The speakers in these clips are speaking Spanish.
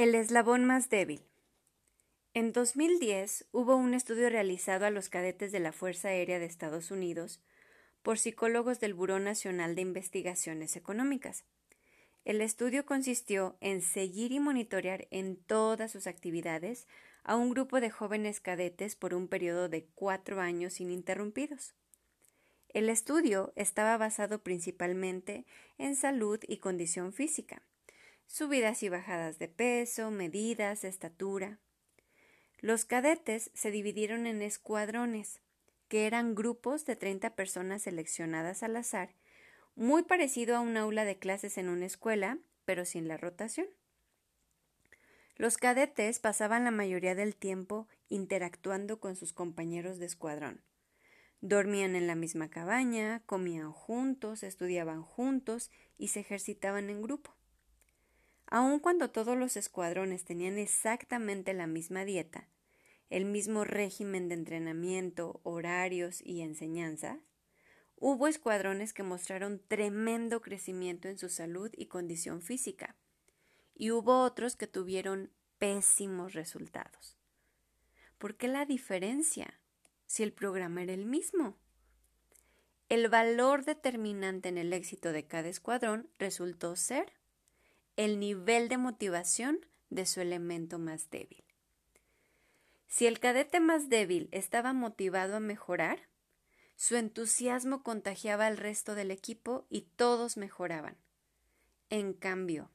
El eslabón más débil. En 2010 hubo un estudio realizado a los cadetes de la Fuerza Aérea de Estados Unidos por psicólogos del Buró Nacional de Investigaciones Económicas. El estudio consistió en seguir y monitorear en todas sus actividades a un grupo de jóvenes cadetes por un periodo de cuatro años ininterrumpidos. El estudio estaba basado principalmente en salud y condición física, subidas y bajadas de peso, medidas, estatura. Los cadetes se dividieron en escuadrones, que eran grupos de 30 personas seleccionadas al azar, muy parecido a un aula de clases en una escuela, pero sin la rotación. Los cadetes pasaban la mayoría del tiempo interactuando con sus compañeros de escuadrón. Dormían en la misma cabaña, comían juntos, estudiaban juntos y se ejercitaban en grupo. Aun cuando todos los escuadrones tenían exactamente la misma dieta, el mismo régimen de entrenamiento, horarios y enseñanza, hubo escuadrones que mostraron tremendo crecimiento en su salud y condición física, y hubo otros que tuvieron pésimos resultados. ¿Por qué la diferencia si el programa era el mismo? El valor determinante en el éxito de cada escuadrón resultó ser el nivel de motivación de su elemento más débil. Si el cadete más débil estaba motivado a mejorar, su entusiasmo contagiaba al resto del equipo y todos mejoraban. En cambio,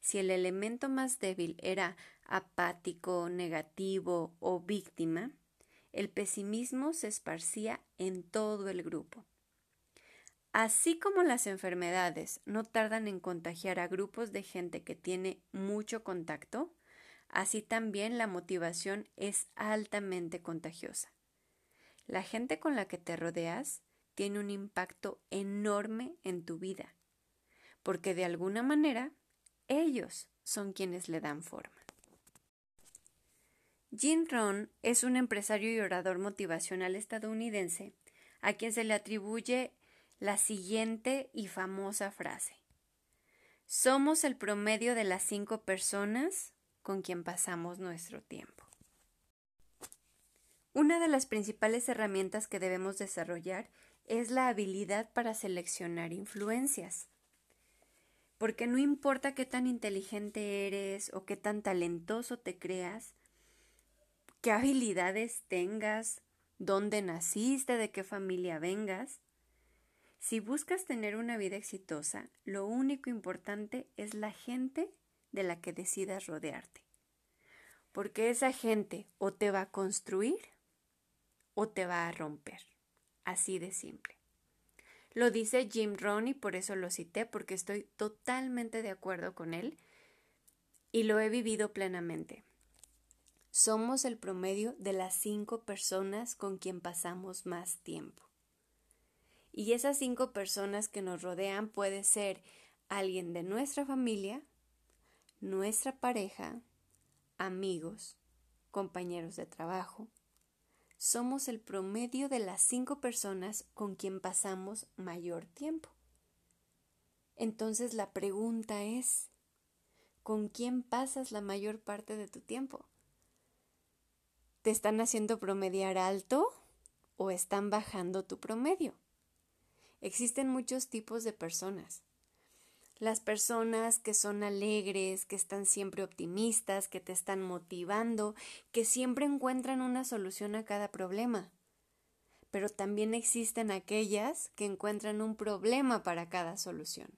si el elemento más débil era apático, negativo o víctima, el pesimismo se esparcía en todo el grupo. Así como las enfermedades no tardan en contagiar a grupos de gente que tiene mucho contacto, así también la motivación es altamente contagiosa. La gente con la que te rodeas tiene un impacto enorme en tu vida, porque de alguna manera ellos son quienes le dan forma. Jim Rohn es un empresario y orador motivacional estadounidense a quien se le atribuye la siguiente y famosa frase. Somos el promedio de las cinco personas con quien pasamos nuestro tiempo. Una de las principales herramientas que debemos desarrollar es la habilidad para seleccionar influencias. Porque no importa qué tan inteligente eres o qué tan talentoso te creas, qué habilidades tengas, dónde naciste, de qué familia vengas, si buscas tener una vida exitosa, lo único importante es la gente de la que decidas rodearte. Porque esa gente o te va a construir o te va a romper. Así de simple. Lo dice Jim Rohn y por eso lo cité, porque estoy totalmente de acuerdo con él y lo he vivido plenamente. Somos el promedio de las cinco personas con quien pasamos más tiempo. Y esas cinco personas que nos rodean puede ser alguien de nuestra familia, nuestra pareja, amigos, compañeros de trabajo. Somos el promedio de las cinco personas con quien pasamos mayor tiempo. Entonces la pregunta es, ¿con quién pasas la mayor parte de tu tiempo? ¿Te están haciendo promediar alto o están bajando tu promedio? Existen muchos tipos de personas. Las personas que son alegres, que están siempre optimistas, que te están motivando, que siempre encuentran una solución a cada problema. Pero también existen aquellas que encuentran un problema para cada solución.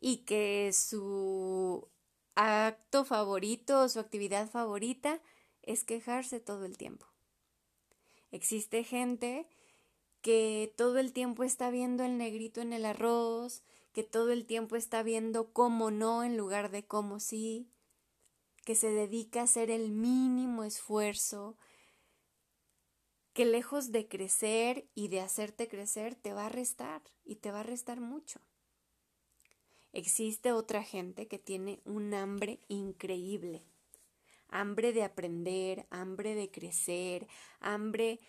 Y que su acto favorito o su actividad favorita es quejarse todo el tiempo. Existe gente que todo el tiempo está viendo el negrito en el arroz, que todo el tiempo está viendo cómo no en lugar de cómo sí, que se dedica a hacer el mínimo esfuerzo, que lejos de crecer y de hacerte crecer, te va a restar y te va a restar mucho. Existe otra gente que tiene un hambre increíble, hambre de aprender, hambre de crecer, hambre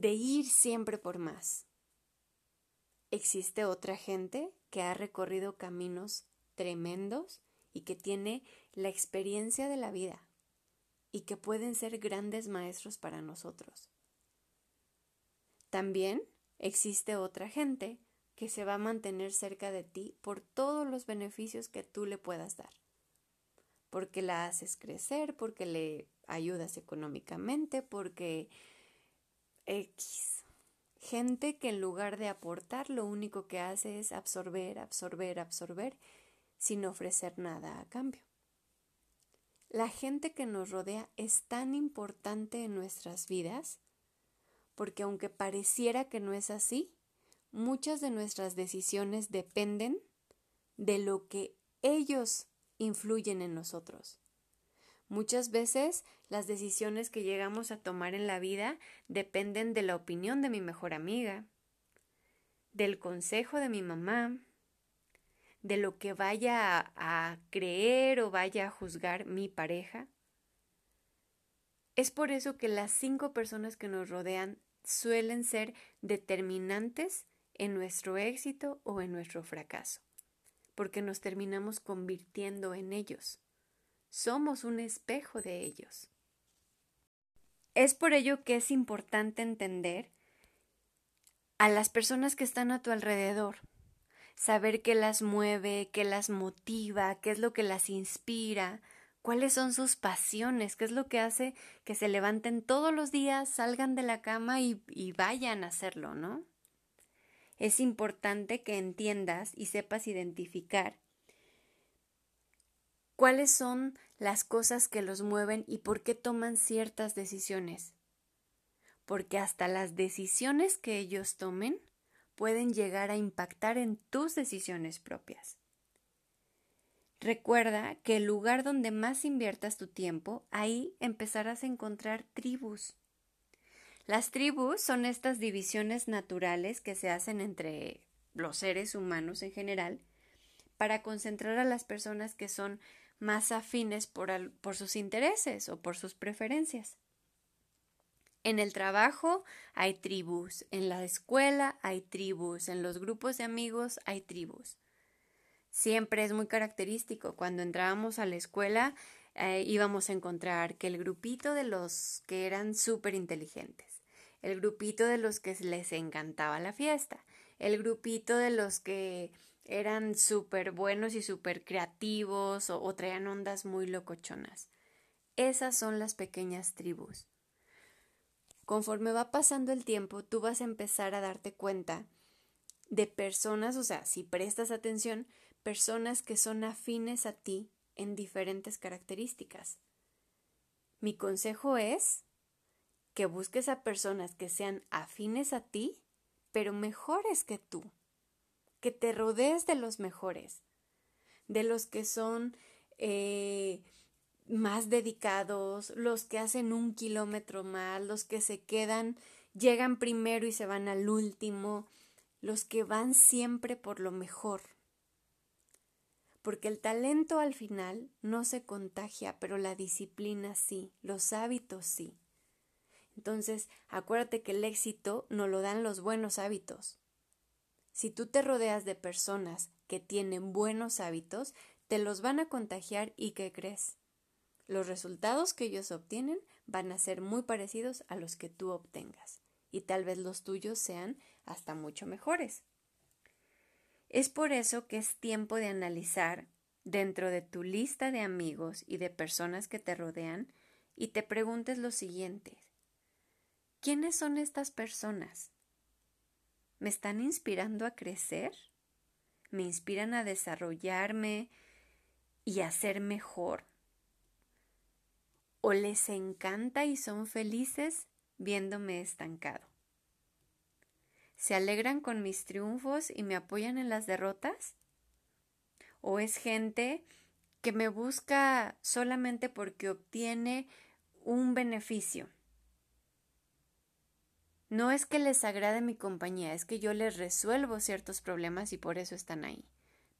de ir siempre por más. Existe otra gente que ha recorrido caminos tremendos y que tiene la experiencia de la vida y que pueden ser grandes maestros para nosotros. También existe otra gente que se va a mantener cerca de ti por todos los beneficios que tú le puedas dar. Porque la haces crecer, porque le ayudas económicamente, porque X. Gente que en lugar de aportar lo único que hace es absorber, absorber, absorber sin ofrecer nada a cambio. La gente que nos rodea es tan importante en nuestras vidas porque aunque pareciera que no es así, muchas de nuestras decisiones dependen de lo que ellos influyen en nosotros. Muchas veces las decisiones que llegamos a tomar en la vida dependen de la opinión de mi mejor amiga, del consejo de mi mamá, de lo que vaya a, creer o vaya a juzgar mi pareja. Es por eso que las cinco personas que nos rodean suelen ser determinantes en nuestro éxito o en nuestro fracaso, porque nos terminamos convirtiendo en ellos. Somos un espejo de ellos. Es por ello que es importante entender a las personas que están a tu alrededor, saber qué las mueve, qué las motiva, qué es lo que las inspira, cuáles son sus pasiones, qué es lo que hace que se levanten todos los días, salgan de la cama y, y vayan a hacerlo, ¿no? Es importante que entiendas y sepas identificar cuáles son las cosas que los mueven y por qué toman ciertas decisiones. Porque hasta las decisiones que ellos tomen pueden llegar a impactar en tus decisiones propias. Recuerda que el lugar donde más inviertas tu tiempo, ahí empezarás a encontrar tribus. Las tribus son estas divisiones naturales que se hacen entre los seres humanos en general para concentrar a las personas que son más afines por, por sus intereses o por sus preferencias. En el trabajo hay tribus, en la escuela hay tribus, en los grupos de amigos hay tribus siempre es muy característico. Cuando entrábamos a la escuela eh, íbamos a encontrar que el grupito de los que eran súper inteligentes, el grupito de los que les encantaba la fiesta, el grupito de los que eran súper buenos y súper creativos o, o traían ondas muy locochonas. Esas son las pequeñas tribus. Conforme va pasando el tiempo, tú vas a empezar a darte cuenta de personas, o sea, si prestas atención, personas que son afines a ti en diferentes características. Mi consejo es que busques a personas que sean afines a ti, pero mejores que tú, que te rodees de los mejores, de los que son eh, más dedicados, los que hacen un kilómetro más, los que se quedan, llegan primero y se van al último, los que van siempre por lo mejor porque el talento al final no se contagia, pero la disciplina sí, los hábitos sí. Entonces, acuérdate que el éxito no lo dan los buenos hábitos. Si tú te rodeas de personas que tienen buenos hábitos, te los van a contagiar y ¿qué crees? Los resultados que ellos obtienen van a ser muy parecidos a los que tú obtengas y tal vez los tuyos sean hasta mucho mejores. Es por eso que es tiempo de analizar dentro de tu lista de amigos y de personas que te rodean y te preguntes lo siguiente. ¿Quiénes son estas personas? ¿Me están inspirando a crecer? ¿Me inspiran a desarrollarme y a ser mejor? ¿O les encanta y son felices viéndome estancado? se alegran con mis triunfos y me apoyan en las derrotas? ¿O es gente que me busca solamente porque obtiene un beneficio? No es que les agrade mi compañía, es que yo les resuelvo ciertos problemas y por eso están ahí.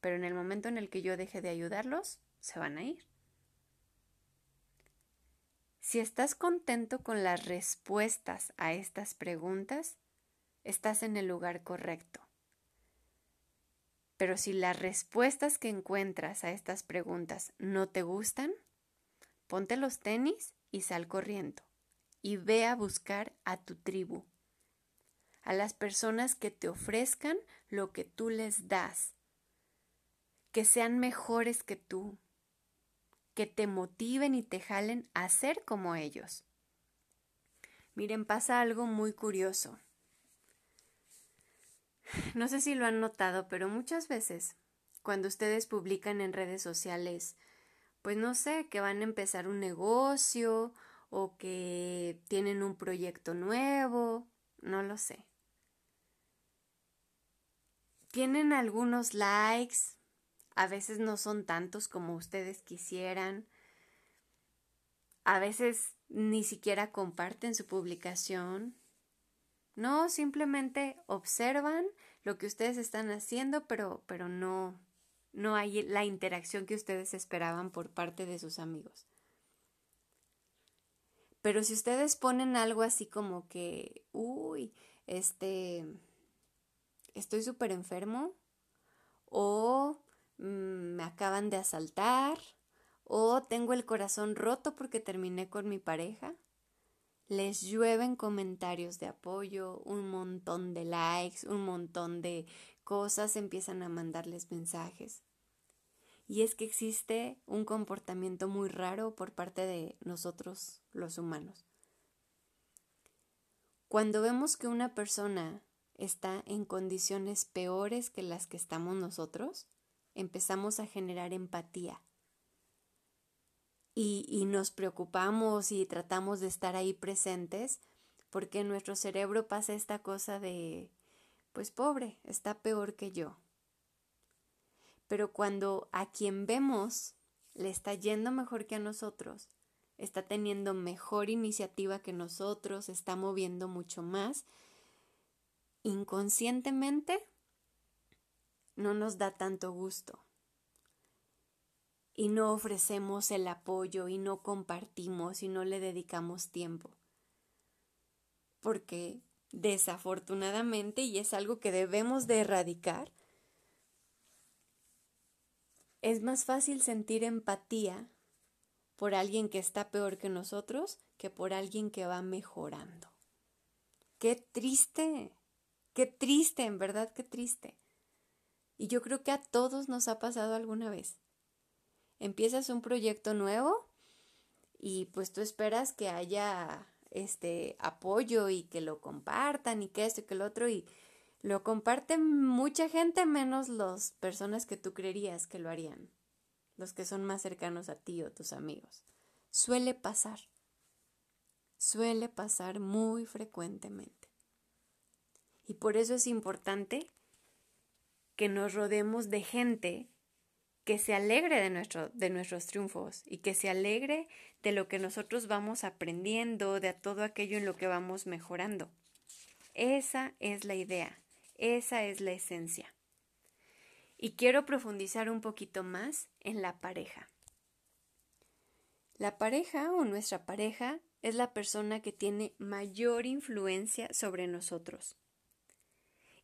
Pero en el momento en el que yo deje de ayudarlos, se van a ir. Si estás contento con las respuestas a estas preguntas, estás en el lugar correcto. Pero si las respuestas que encuentras a estas preguntas no te gustan, ponte los tenis y sal corriendo y ve a buscar a tu tribu, a las personas que te ofrezcan lo que tú les das, que sean mejores que tú, que te motiven y te jalen a ser como ellos. Miren, pasa algo muy curioso. No sé si lo han notado, pero muchas veces cuando ustedes publican en redes sociales, pues no sé, que van a empezar un negocio o que tienen un proyecto nuevo, no lo sé. Tienen algunos likes, a veces no son tantos como ustedes quisieran, a veces ni siquiera comparten su publicación, no, simplemente observan lo que ustedes están haciendo, pero, pero no, no hay la interacción que ustedes esperaban por parte de sus amigos. Pero si ustedes ponen algo así como que, uy, este, estoy súper enfermo, o mm, me acaban de asaltar, o tengo el corazón roto porque terminé con mi pareja, les llueven comentarios de apoyo, un montón de likes, un montón de cosas, empiezan a mandarles mensajes. Y es que existe un comportamiento muy raro por parte de nosotros los humanos. Cuando vemos que una persona está en condiciones peores que las que estamos nosotros, empezamos a generar empatía y, nos preocupamos y tratamos de estar ahí presentes porque en nuestro cerebro pasa esta cosa de, pues pobre, está peor que yo. Pero cuando a quien vemos le está yendo mejor que a nosotros, está teniendo mejor iniciativa que nosotros, está moviendo mucho más, inconscientemente no nos da tanto gusto y no ofrecemos el apoyo y no compartimos y no le dedicamos tiempo. Porque desafortunadamente, y es algo que debemos de erradicar, es más fácil sentir empatía por alguien que está peor que nosotros que por alguien que va mejorando. Qué triste, qué triste, en verdad, qué triste. Y yo creo que a todos nos ha pasado alguna vez empiezas un proyecto nuevo y pues tú esperas que haya este apoyo y que lo compartan y que esto y que lo otro y lo comparten mucha gente menos las personas que tú creerías que lo harían, los que son más cercanos a ti o tus amigos. Suele pasar, suele pasar muy frecuentemente. Y por eso es importante que nos rodemos de gente que se alegre de, nuestro, de nuestros triunfos y que se alegre de lo que nosotros vamos aprendiendo, de todo aquello en lo que vamos mejorando. Esa es la idea, esa es la esencia. Y quiero profundizar un poquito más en la pareja. La pareja o nuestra pareja es la persona que tiene mayor influencia sobre nosotros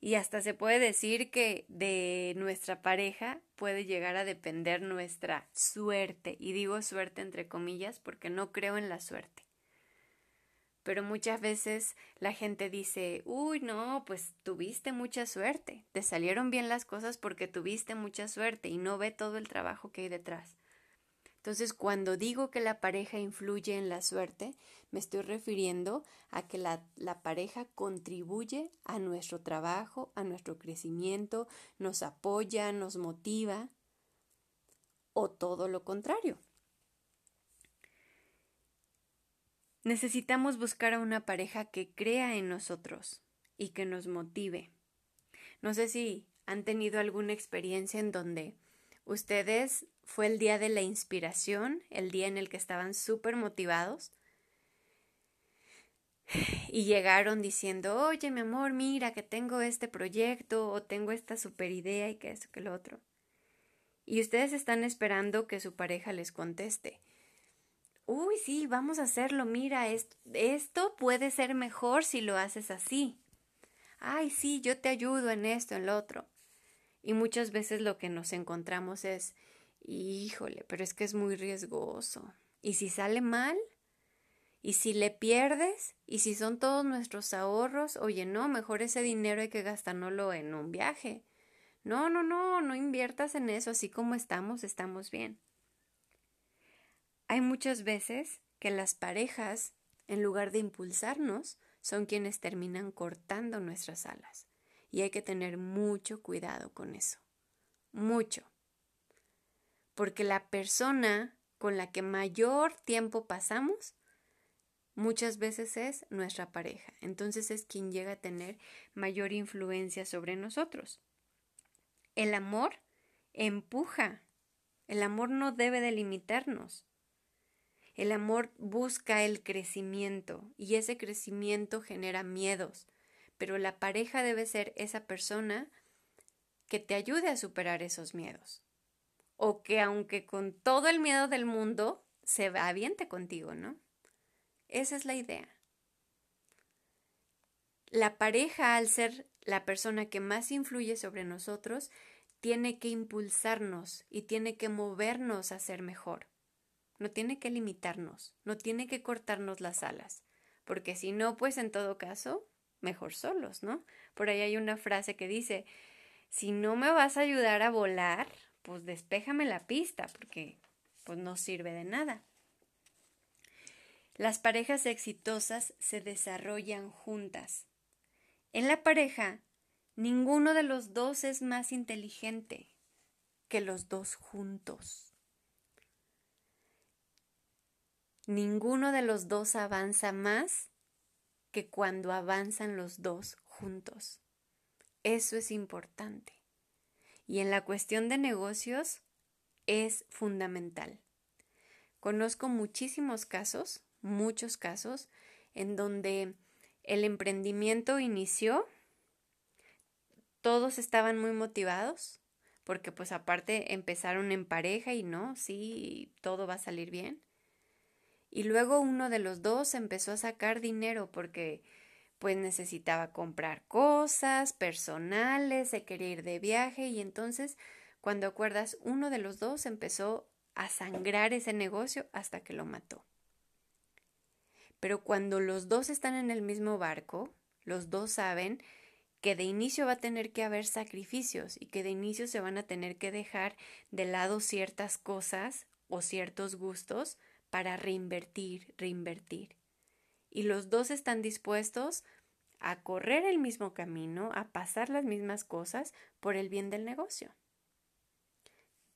y hasta se puede decir que de nuestra pareja puede llegar a depender nuestra suerte. Y digo suerte entre comillas porque no creo en la suerte. Pero muchas veces la gente dice, uy, no, pues tuviste mucha suerte, te salieron bien las cosas porque tuviste mucha suerte y no ve todo el trabajo que hay detrás. Entonces, cuando digo que la pareja influye en la suerte, me estoy refiriendo a que la, la, pareja contribuye a nuestro trabajo, a nuestro crecimiento, nos apoya, nos motiva, o todo lo contrario. Necesitamos buscar a una pareja que crea en nosotros, y que nos motive. No sé si han tenido alguna experiencia en donde ustedes fue el día de la inspiración, el día en el que estaban súper motivados y llegaron diciendo, oye mi amor, mira que tengo este proyecto o tengo esta super idea y que esto, que lo otro. Y ustedes están esperando que su pareja les conteste. Uy, sí, vamos a hacerlo, mira, esto, esto puede ser mejor si lo haces así. Ay, sí, yo te ayudo en esto, en lo otro. Y muchas veces lo que nos encontramos es, híjole, pero es que es muy riesgoso. ¿Y si sale mal? ¿Y si le pierdes? ¿Y si son todos nuestros ahorros? Oye, no, mejor ese dinero hay que gastárnoslo en un viaje. No, no, no, no inviertas en eso, así como estamos, estamos bien. Hay muchas veces que las parejas, en lugar de impulsarnos, son quienes terminan cortando nuestras alas. Y hay que tener mucho cuidado con eso. Mucho. Porque la persona con la que mayor tiempo pasamos muchas veces es nuestra pareja. Entonces es quien llega a tener mayor influencia sobre nosotros. El amor empuja. El amor no debe delimitarnos. El amor busca el crecimiento y ese crecimiento genera miedos, pero la pareja debe ser esa persona que te ayude a superar esos miedos. O que aunque con todo el miedo del mundo, se aviente contigo, ¿no? Esa es la idea. La pareja, al ser la persona que más influye sobre nosotros, tiene que impulsarnos y tiene que movernos a ser mejor no tiene que limitarnos, no tiene que cortarnos las alas, porque si no, pues en todo caso, mejor solos, ¿no? Por ahí hay una frase que dice, si no me vas a ayudar a volar, pues despéjame la pista, porque pues no sirve de nada. Las parejas exitosas se desarrollan juntas. En la pareja, ninguno de los dos es más inteligente que los dos juntos. Ninguno de los dos avanza más que cuando avanzan los dos juntos. Eso es importante. Y en la cuestión de negocios es fundamental. Conozco muchísimos casos, muchos casos, en donde el emprendimiento inició, todos estaban muy motivados, porque pues aparte empezaron en pareja y no, sí, todo va a salir bien y luego uno de los dos empezó a sacar dinero porque pues necesitaba comprar cosas personales, se quería ir de viaje y entonces cuando acuerdas uno de los dos empezó a sangrar ese negocio hasta que lo mató. Pero cuando los dos están en el mismo barco, los dos saben que de inicio va a tener que haber sacrificios y que de inicio se van a tener que dejar de lado ciertas cosas o ciertos gustos para reinvertir, reinvertir. Y los dos están dispuestos a correr el mismo camino, a pasar las mismas cosas por el bien del negocio.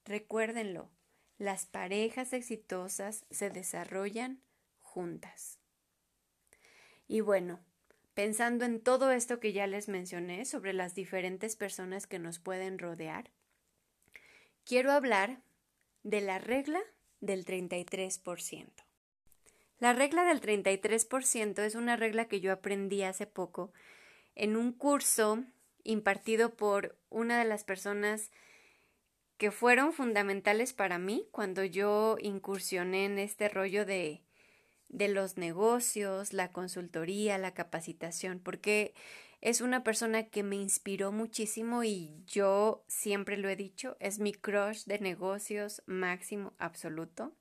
Recuérdenlo, las parejas exitosas se desarrollan juntas. Y bueno, pensando en todo esto que ya les mencioné sobre las diferentes personas que nos pueden rodear, quiero hablar de la regla del 33%. La regla del 33% es una regla que yo aprendí hace poco en un curso impartido por una de las personas que fueron fundamentales para mí cuando yo incursioné en este rollo de, de los negocios, la consultoría, la capacitación, porque es una persona que me inspiró muchísimo y yo siempre lo he dicho, es mi crush de negocios máximo absoluto.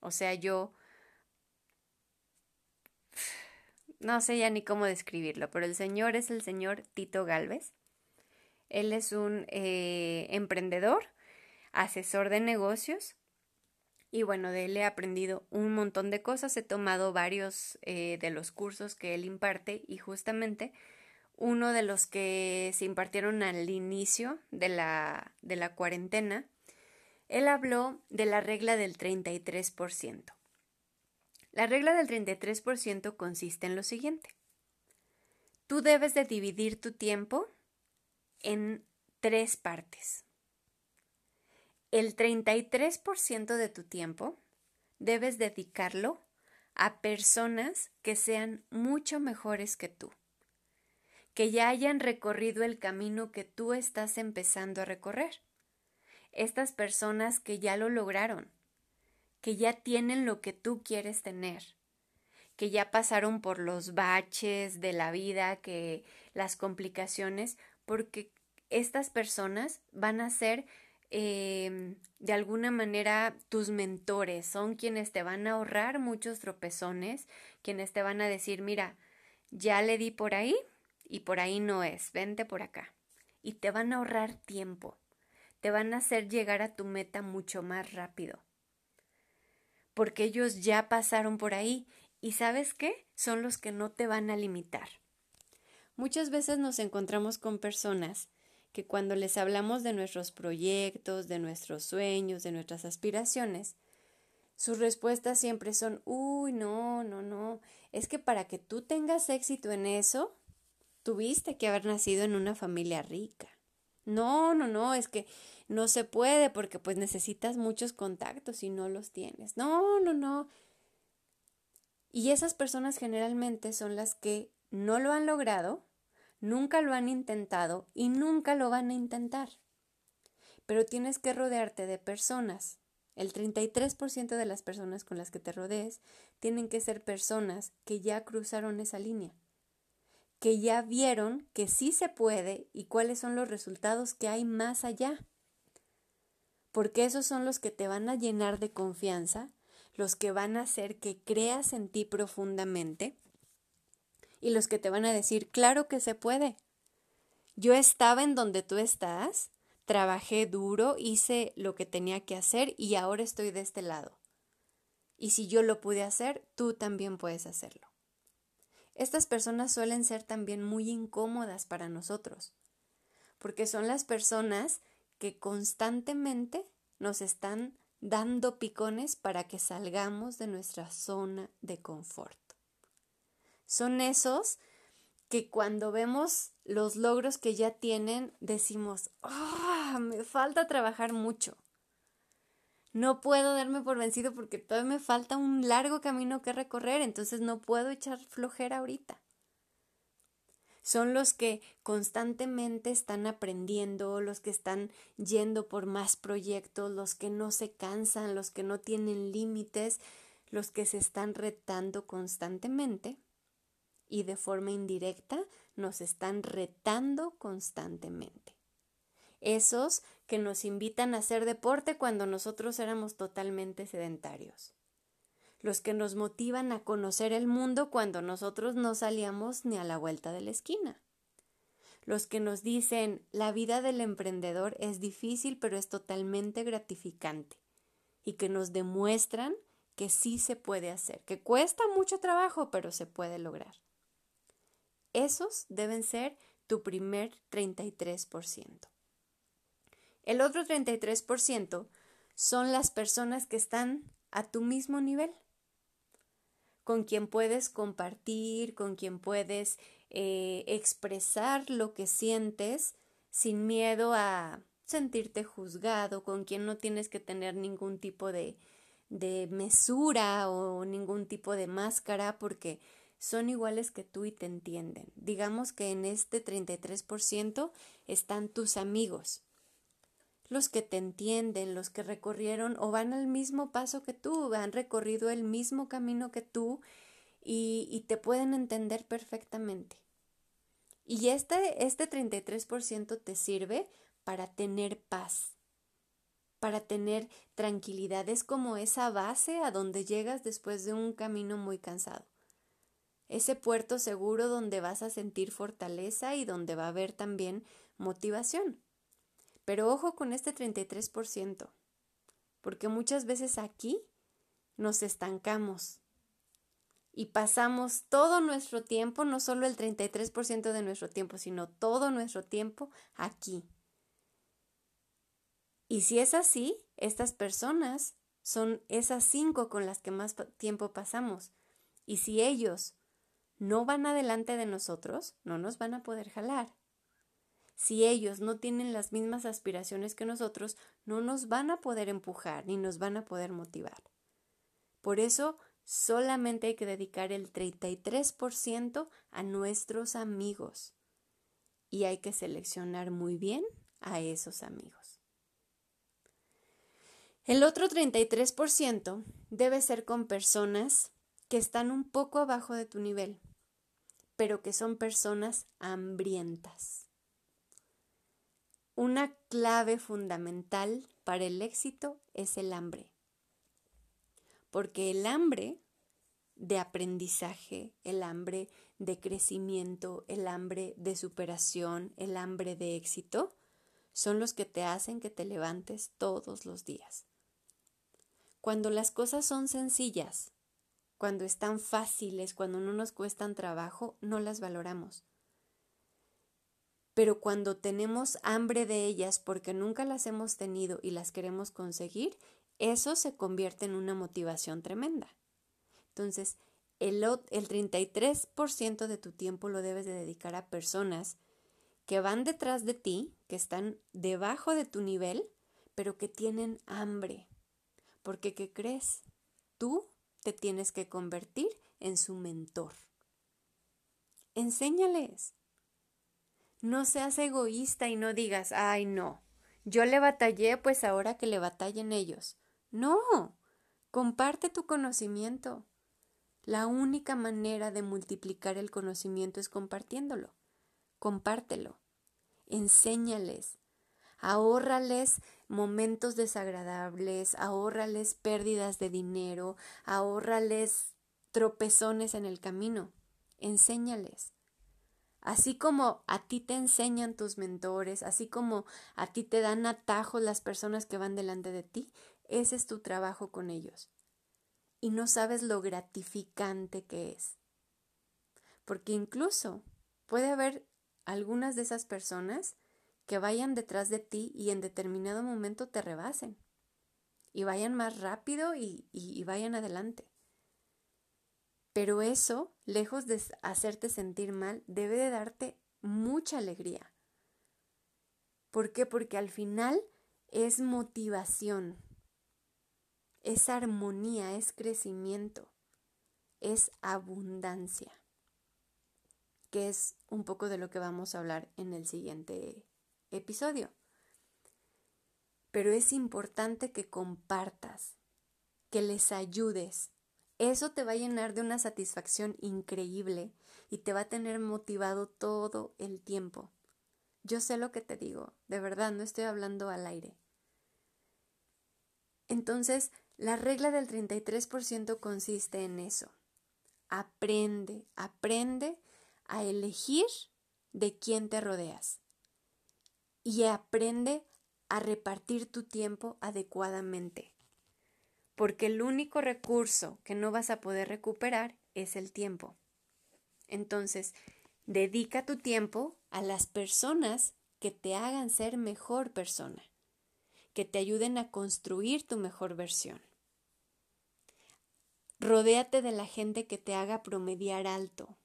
O sea, yo no sé ya ni cómo describirlo, pero el señor es el señor Tito Galvez. Él es un eh, emprendedor, asesor de negocios. Y bueno, de él he aprendido un montón de cosas, he tomado varios eh, de los cursos que él imparte y justamente uno de los que se impartieron al inicio de la, de la cuarentena, él habló de la regla del 33%. La regla del 33% consiste en lo siguiente. tú debes de dividir tu tiempo en tres partes. El 33% de tu tiempo debes dedicarlo a personas que sean mucho mejores que tú, que ya hayan recorrido el camino que tú estás empezando a recorrer. Estas personas que ya lo lograron, que ya tienen lo que tú quieres tener, que ya pasaron por los baches de la vida, que las complicaciones, porque estas personas van a ser em, de alguna manera tus mentores, son quienes te van a ahorrar muchos tropezones, quienes te van a decir, mira, ya le di por ahí y por ahí no es, vente por acá. Y te van a ahorrar tiempo, te van a hacer llegar a tu meta mucho más rápido. Porque ellos ya pasaron por ahí y sabes qué? Son los que no te van a limitar. Muchas veces nos encontramos con personas que cuando les hablamos de nuestros proyectos, de nuestros sueños, de nuestras aspiraciones, sus respuestas siempre son, uy, no, no, no, es que para que tú tengas éxito en eso, tuviste que haber nacido en una familia rica. No, no, no, es que no se puede porque pues necesitas muchos contactos y no los tienes. No, no, no, y esas personas generalmente son las que no lo han logrado, nunca lo han intentado y nunca lo van a intentar. Pero tienes que rodearte de personas. El 33% de las personas con las que te rodees tienen que ser personas que ya cruzaron esa línea, que ya vieron que sí se puede y cuáles son los resultados que hay más allá. Porque esos son los que te van a llenar de confianza los que van a hacer que creas en ti profundamente y los que te van a decir, claro que se puede. Yo estaba en donde tú estás, trabajé duro, hice lo que tenía que hacer y ahora estoy de este lado. Y si yo lo pude hacer, tú también puedes hacerlo. Estas personas suelen ser también muy incómodas para nosotros, porque son las personas que constantemente nos están dando picones para que salgamos de nuestra zona de confort. Son esos que cuando vemos los logros que ya tienen decimos, ¡ah! me falta trabajar mucho. No puedo darme por vencido porque todavía me falta un largo camino que recorrer, entonces no puedo echar flojera ahorita son los que constantemente están aprendiendo, los que están yendo por más proyectos, los que no se cansan, los que no tienen límites, los que se están retando constantemente y de forma indirecta nos están retando constantemente. Esos que nos invitan a hacer deporte cuando nosotros éramos totalmente sedentarios los que nos motivan a conocer el mundo cuando nosotros no salíamos ni a la vuelta de la esquina. Los que nos dicen la vida del emprendedor es difícil pero es totalmente gratificante y que nos demuestran que sí se puede hacer, que cuesta mucho trabajo pero se puede lograr. Esos deben ser tu primer 33%. El otro 33% son las personas que están a tu mismo nivel con quien puedes compartir, con quien puedes eh, expresar lo que sientes sin miedo a sentirte juzgado, con quien no tienes que tener ningún tipo de, de mesura o ningún tipo de máscara porque son iguales que tú y te entienden. Digamos que en este 33% están tus amigos, los que te entienden, los que recorrieron o van al mismo paso que tú, han recorrido el mismo camino que tú y, te pueden entender perfectamente. Y este, este 33% te sirve para tener paz, para tener tranquilidad. Es como esa base a donde llegas después de un camino muy cansado. Ese puerto seguro donde vas a sentir fortaleza y donde va a haber también motivación. Pero ojo con este 33%, porque muchas veces aquí nos estancamos y pasamos todo nuestro tiempo, no solo el 33% de nuestro tiempo, sino todo nuestro tiempo aquí. Y si es así, estas personas son esas cinco con las que más tiempo pasamos. Y si ellos no van adelante de nosotros, no nos van a poder jalar. Si ellos no tienen las mismas aspiraciones que nosotros, no nos van a poder empujar ni nos van a poder motivar. Por eso, solamente hay que dedicar el 33% a nuestros amigos. Y hay que seleccionar muy bien a esos amigos. El otro 33% debe ser con personas que están un poco abajo de tu nivel, pero que son personas hambrientas. Una clave fundamental para el éxito es el hambre, porque el hambre de aprendizaje, el hambre de crecimiento, el hambre de superación, el hambre de éxito, son los que te hacen que te levantes todos los días. Cuando las cosas son sencillas, cuando están fáciles, cuando no nos cuestan trabajo, no las valoramos. Pero cuando tenemos hambre de ellas porque nunca las hemos tenido y las queremos conseguir, eso se convierte en una motivación tremenda. Entonces, el, el 33% de tu tiempo lo debes de dedicar a personas que van detrás de ti, que están debajo de tu nivel, pero que tienen hambre, porque, ¿qué crees? Tú te tienes que convertir en su mentor. Enséñales. No seas egoísta y no digas, ay no, yo le batallé, pues ahora que le batallen ellos. No, comparte tu conocimiento. La única manera de multiplicar el conocimiento es compartiéndolo. Compártelo. Enséñales. Ahórrales momentos desagradables, ahórrales pérdidas de dinero, ahórrales tropezones en el camino, enséñales. Así como a ti te enseñan tus mentores, así como a ti te dan atajos las personas que van delante de ti, ese es tu trabajo con ellos. Y no sabes lo gratificante que es. Porque incluso puede haber algunas de esas personas que vayan detrás de ti y en determinado momento te rebasen y vayan más rápido y, vayan adelante. Pero eso, lejos de hacerte sentir mal, debe de darte mucha alegría. ¿Por qué? Porque al final es motivación, es armonía, es crecimiento, es abundancia, que es un poco de lo que vamos a hablar en el siguiente episodio. Pero es importante que compartas, que les ayudes. Eso te va a llenar de una satisfacción increíble y te va a tener motivado todo el tiempo. Yo sé lo que te digo, de verdad, no estoy hablando al aire. Entonces, la regla del 33% consiste en eso. Aprende, aprende a elegir de quién te rodeas y aprende a repartir tu tiempo adecuadamente. Porque el único recurso que no vas a poder recuperar es el tiempo. Entonces, dedica tu tiempo a las personas que te hagan ser mejor persona, que te ayuden a construir tu mejor versión. Rodéate de la gente que te haga promediar alto,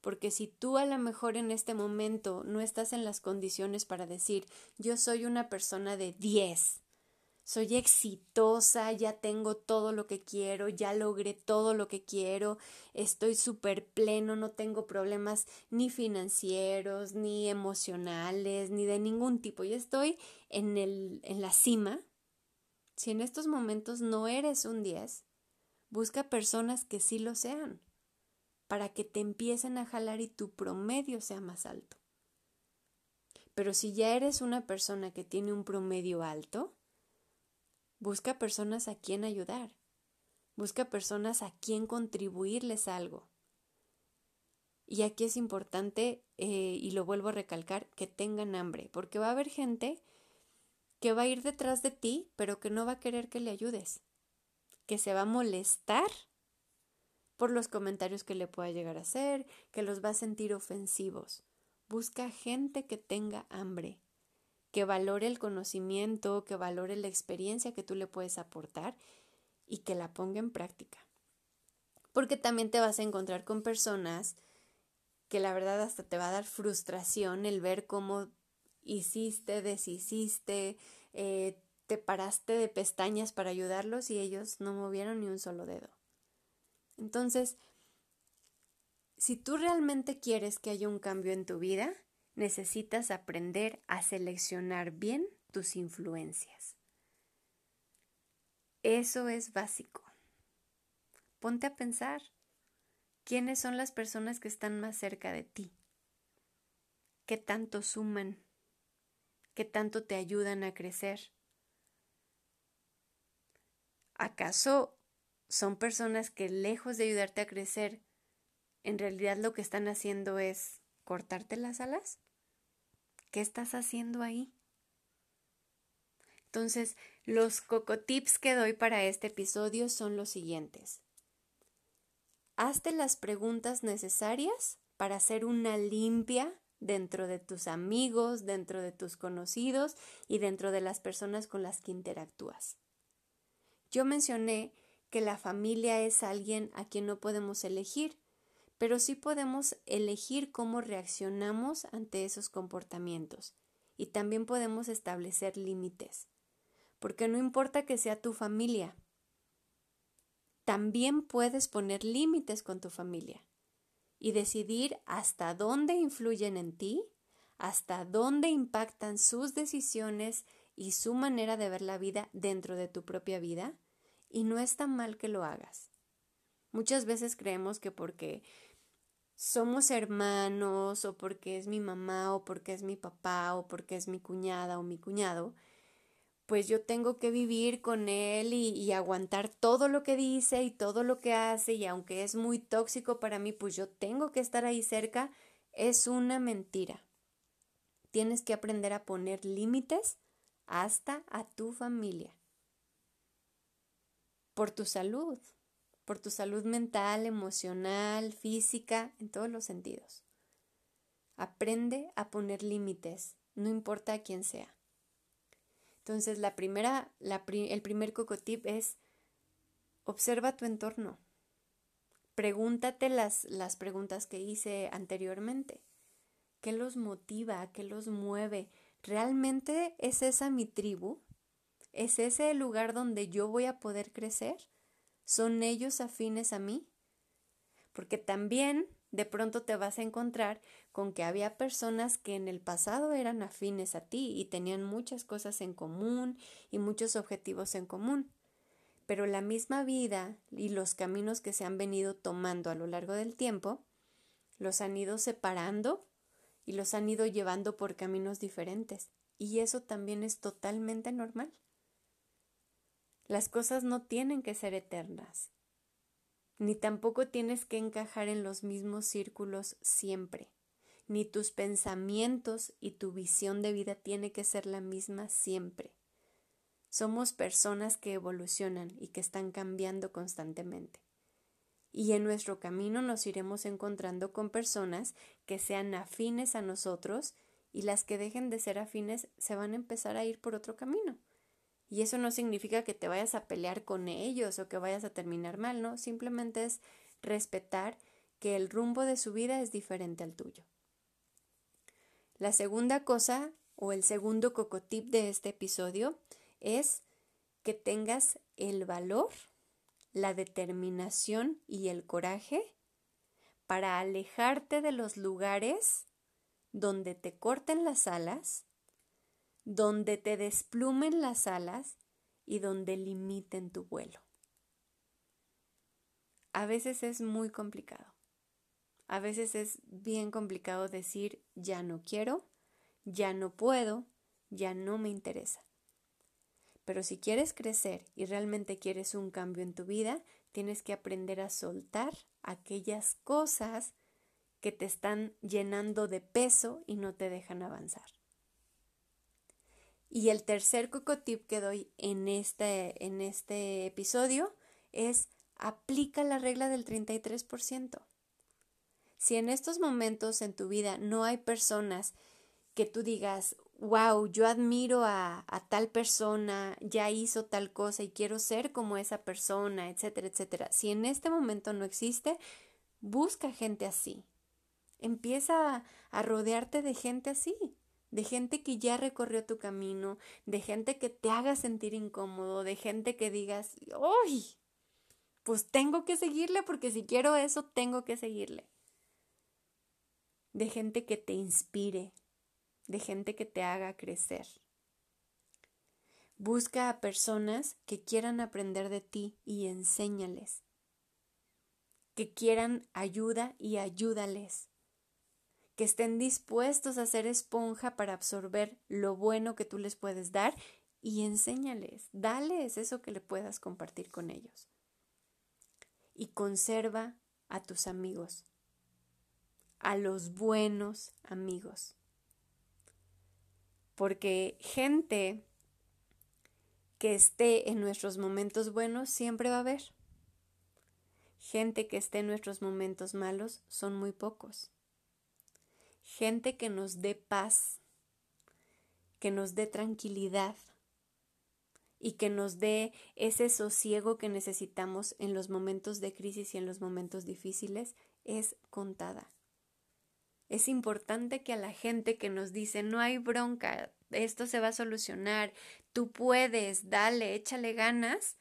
porque si tú a lo mejor en este momento no estás en las condiciones para decir yo soy una persona de 10, soy exitosa, ya tengo todo lo que quiero, ya logré todo lo que quiero, estoy súper pleno, no tengo problemas ni financieros, ni emocionales, ni de ningún tipo, ya estoy en, el, en la cima. Si en estos momentos no eres un 10, busca personas que sí lo sean para que te empiecen a jalar y tu promedio sea más alto. Pero si ya eres una persona que tiene un promedio alto, busca personas a quien ayudar, busca personas a quien contribuirles algo. Y aquí es importante, eh, y lo vuelvo a recalcar, que tengan hambre, porque va a haber gente que va a ir detrás de ti, pero que no va a querer que le ayudes, que se va a molestar por los comentarios que le pueda llegar a hacer, que los va a sentir ofensivos. Busca gente que tenga hambre, que valore el conocimiento, que valore la experiencia que tú le puedes aportar y que la ponga en práctica. Porque también te vas a encontrar con personas que la verdad hasta te va a dar frustración el ver cómo hiciste, deshiciste, eh, te paraste de pestañas para ayudarlos y ellos no movieron ni un solo dedo. Entonces, si tú realmente quieres que haya un cambio en tu vida, necesitas aprender a seleccionar bien tus influencias. Eso es básico. Ponte a pensar, ¿quiénes son las personas que están más cerca de ti? ¿Qué tanto suman? ¿Qué tanto te ayudan a crecer? ¿Acaso son personas que lejos de ayudarte a crecer, en realidad lo que están haciendo es cortarte las alas? ¿Qué estás haciendo ahí? Entonces, los cocotips que doy para este episodio son los siguientes. Hazte las preguntas necesarias para hacer una limpia dentro de tus amigos, dentro de tus conocidos y dentro de las personas con las que interactúas. Yo mencioné que la familia es alguien a quien no podemos elegir, pero sí podemos elegir cómo reaccionamos ante esos comportamientos y también podemos establecer límites, porque no importa que sea tu familia, también puedes poner límites con tu familia y decidir hasta dónde influyen en ti, hasta dónde impactan sus decisiones y su manera de ver la vida dentro de tu propia vida, y no es tan mal que lo hagas. Muchas veces creemos que porque somos hermanos o porque es mi mamá o porque es mi papá o porque es mi cuñada o mi cuñado, pues yo tengo que vivir con él y, aguantar todo lo que dice y todo lo que hace y aunque es muy tóxico para mí, pues yo tengo que estar ahí cerca, es una mentira. Tienes que aprender a poner límites hasta a tu familia. Por tu salud, por tu salud mental, emocional, física, en todos los sentidos. Aprende a poner límites, no importa a quién sea. Entonces, la primera, el primer cocotip es observa tu entorno. Pregúntate las, las preguntas que hice anteriormente. ¿Qué los motiva? ¿Qué los mueve? ¿Realmente es esa mi tribu? ¿Es ese el lugar donde yo voy a poder crecer? ¿Son ellos afines a mí? Porque también de pronto te vas a encontrar con que había personas que en el pasado eran afines a ti y tenían muchas cosas en común y muchos objetivos en común. Pero la misma vida y los caminos que se han venido tomando a lo largo del tiempo los han ido separando y los han ido llevando por caminos diferentes. Y eso también es totalmente normal. Las cosas no tienen que ser eternas ni tampoco tienes que encajar en los mismos círculos siempre, ni tus pensamientos y tu visión de vida tiene que ser la misma siempre. Somos personas que evolucionan y que están cambiando constantemente. Y en nuestro camino nos iremos encontrando con personas que sean afines a nosotros y las que dejen de ser afines se van a empezar a ir por otro camino. Y eso no significa que te vayas a pelear con ellos o que vayas a terminar mal, ¿no? Simplemente es respetar que el rumbo de su vida es diferente al tuyo. La segunda cosa o el segundo cocotip de este episodio es que tengas el valor, la determinación y el coraje para alejarte de los lugares donde te corten las alas donde te desplumen las alas y donde limiten tu vuelo. A veces es muy complicado. A veces es bien complicado decir ya no quiero, ya no puedo, ya no me interesa. Pero si quieres crecer y realmente quieres un cambio en tu vida, tienes que aprender a soltar aquellas cosas que te están llenando de peso y no te dejan avanzar. Y el tercer cocotip que doy en este, en este episodio es aplica la regla del 33%. Si en estos momentos en tu vida no hay personas que tú digas, wow, yo admiro a, a, tal persona, ya hizo tal cosa y quiero ser como esa persona, etcétera, etcétera. Si en este momento no existe, busca gente así. Empieza a rodearte de gente así, de gente que ya recorrió tu camino, de gente que te haga sentir incómodo, de gente que digas, ¡ay! Pues tengo que seguirle porque si quiero eso, tengo que seguirle. De gente que te inspire, de gente que te haga crecer. Busca a personas que quieran aprender de ti y enséñales. Que quieran ayuda y ayúdales. Que estén dispuestos a ser esponja para absorber lo bueno que tú les puedes dar y enséñales, dales eso que le puedas compartir con ellos. Y conserva a tus amigos, a los buenos amigos porque gente que esté en nuestros momentos buenos siempre va a haber. Gente que esté en nuestros momentos malos son muy pocos. Gente que nos dé paz, que nos dé tranquilidad y que nos dé ese sosiego que necesitamos en los momentos de crisis y en los momentos difíciles es contada. Es importante que a la gente que nos dice no hay bronca, esto se va a solucionar, tú puedes, dale, échale ganas,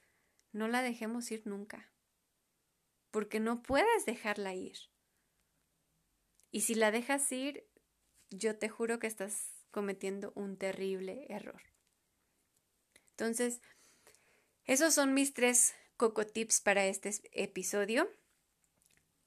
no la dejemos ir nunca. Porque no puedes dejarla ir. Y si la dejas ir, yo te juro que estás cometiendo un terrible error. Entonces, esos son mis tres coco tips para este episodio.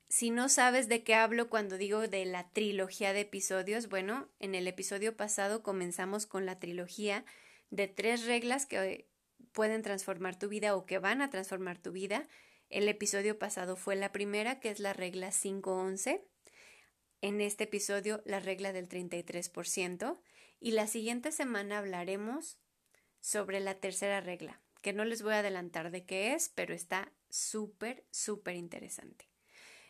Si no sabes de qué hablo cuando digo de la trilogía de episodios, bueno, en el episodio pasado comenzamos con la trilogía de tres reglas que pueden transformar tu vida o que van a transformar tu vida. El episodio pasado fue la primera, que es la regla 511. En este episodio, la regla del 33%. Y la siguiente semana hablaremos sobre la tercera regla, que no les voy a adelantar de qué es, pero está súper, súper interesante.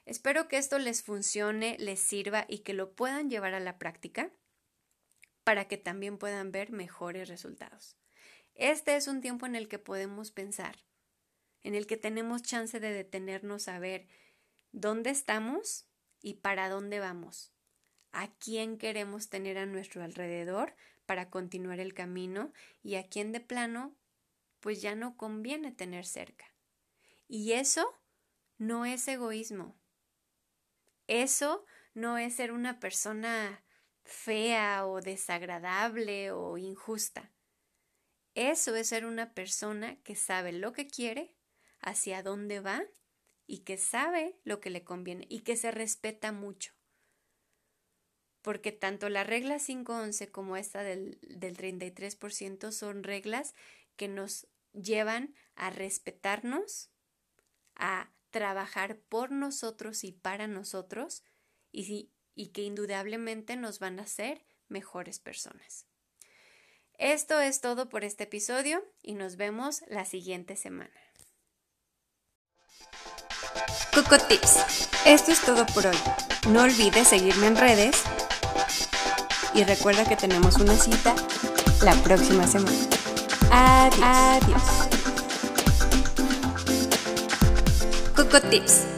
Espero que esto les funcione, les sirva y que lo puedan llevar a la práctica para que también puedan ver mejores resultados. Este es un tiempo en el que podemos pensar, en el que tenemos chance de detenernos a ver dónde estamos y para dónde vamos, a quién queremos tener a nuestro alrededor para continuar el camino y a quién de plano pues ya no conviene tener cerca. Y eso no es egoísmo, eso no es ser una persona fea o desagradable o injusta. Eso es ser una persona que sabe lo que quiere, hacia dónde va y que sabe lo que le conviene y que se respeta mucho. Porque tanto la regla 511 como esta del, del 33% son reglas que nos llevan a respetarnos, a trabajar por nosotros y para nosotros y, y que indudablemente nos van a hacer mejores personas. Esto es todo por este episodio y nos vemos la siguiente semana. Coco Tips. Esto es todo por hoy. No olvides seguirme en redes y recuerda que tenemos una cita la próxima semana. Adiós. Adiós. Coco Tips.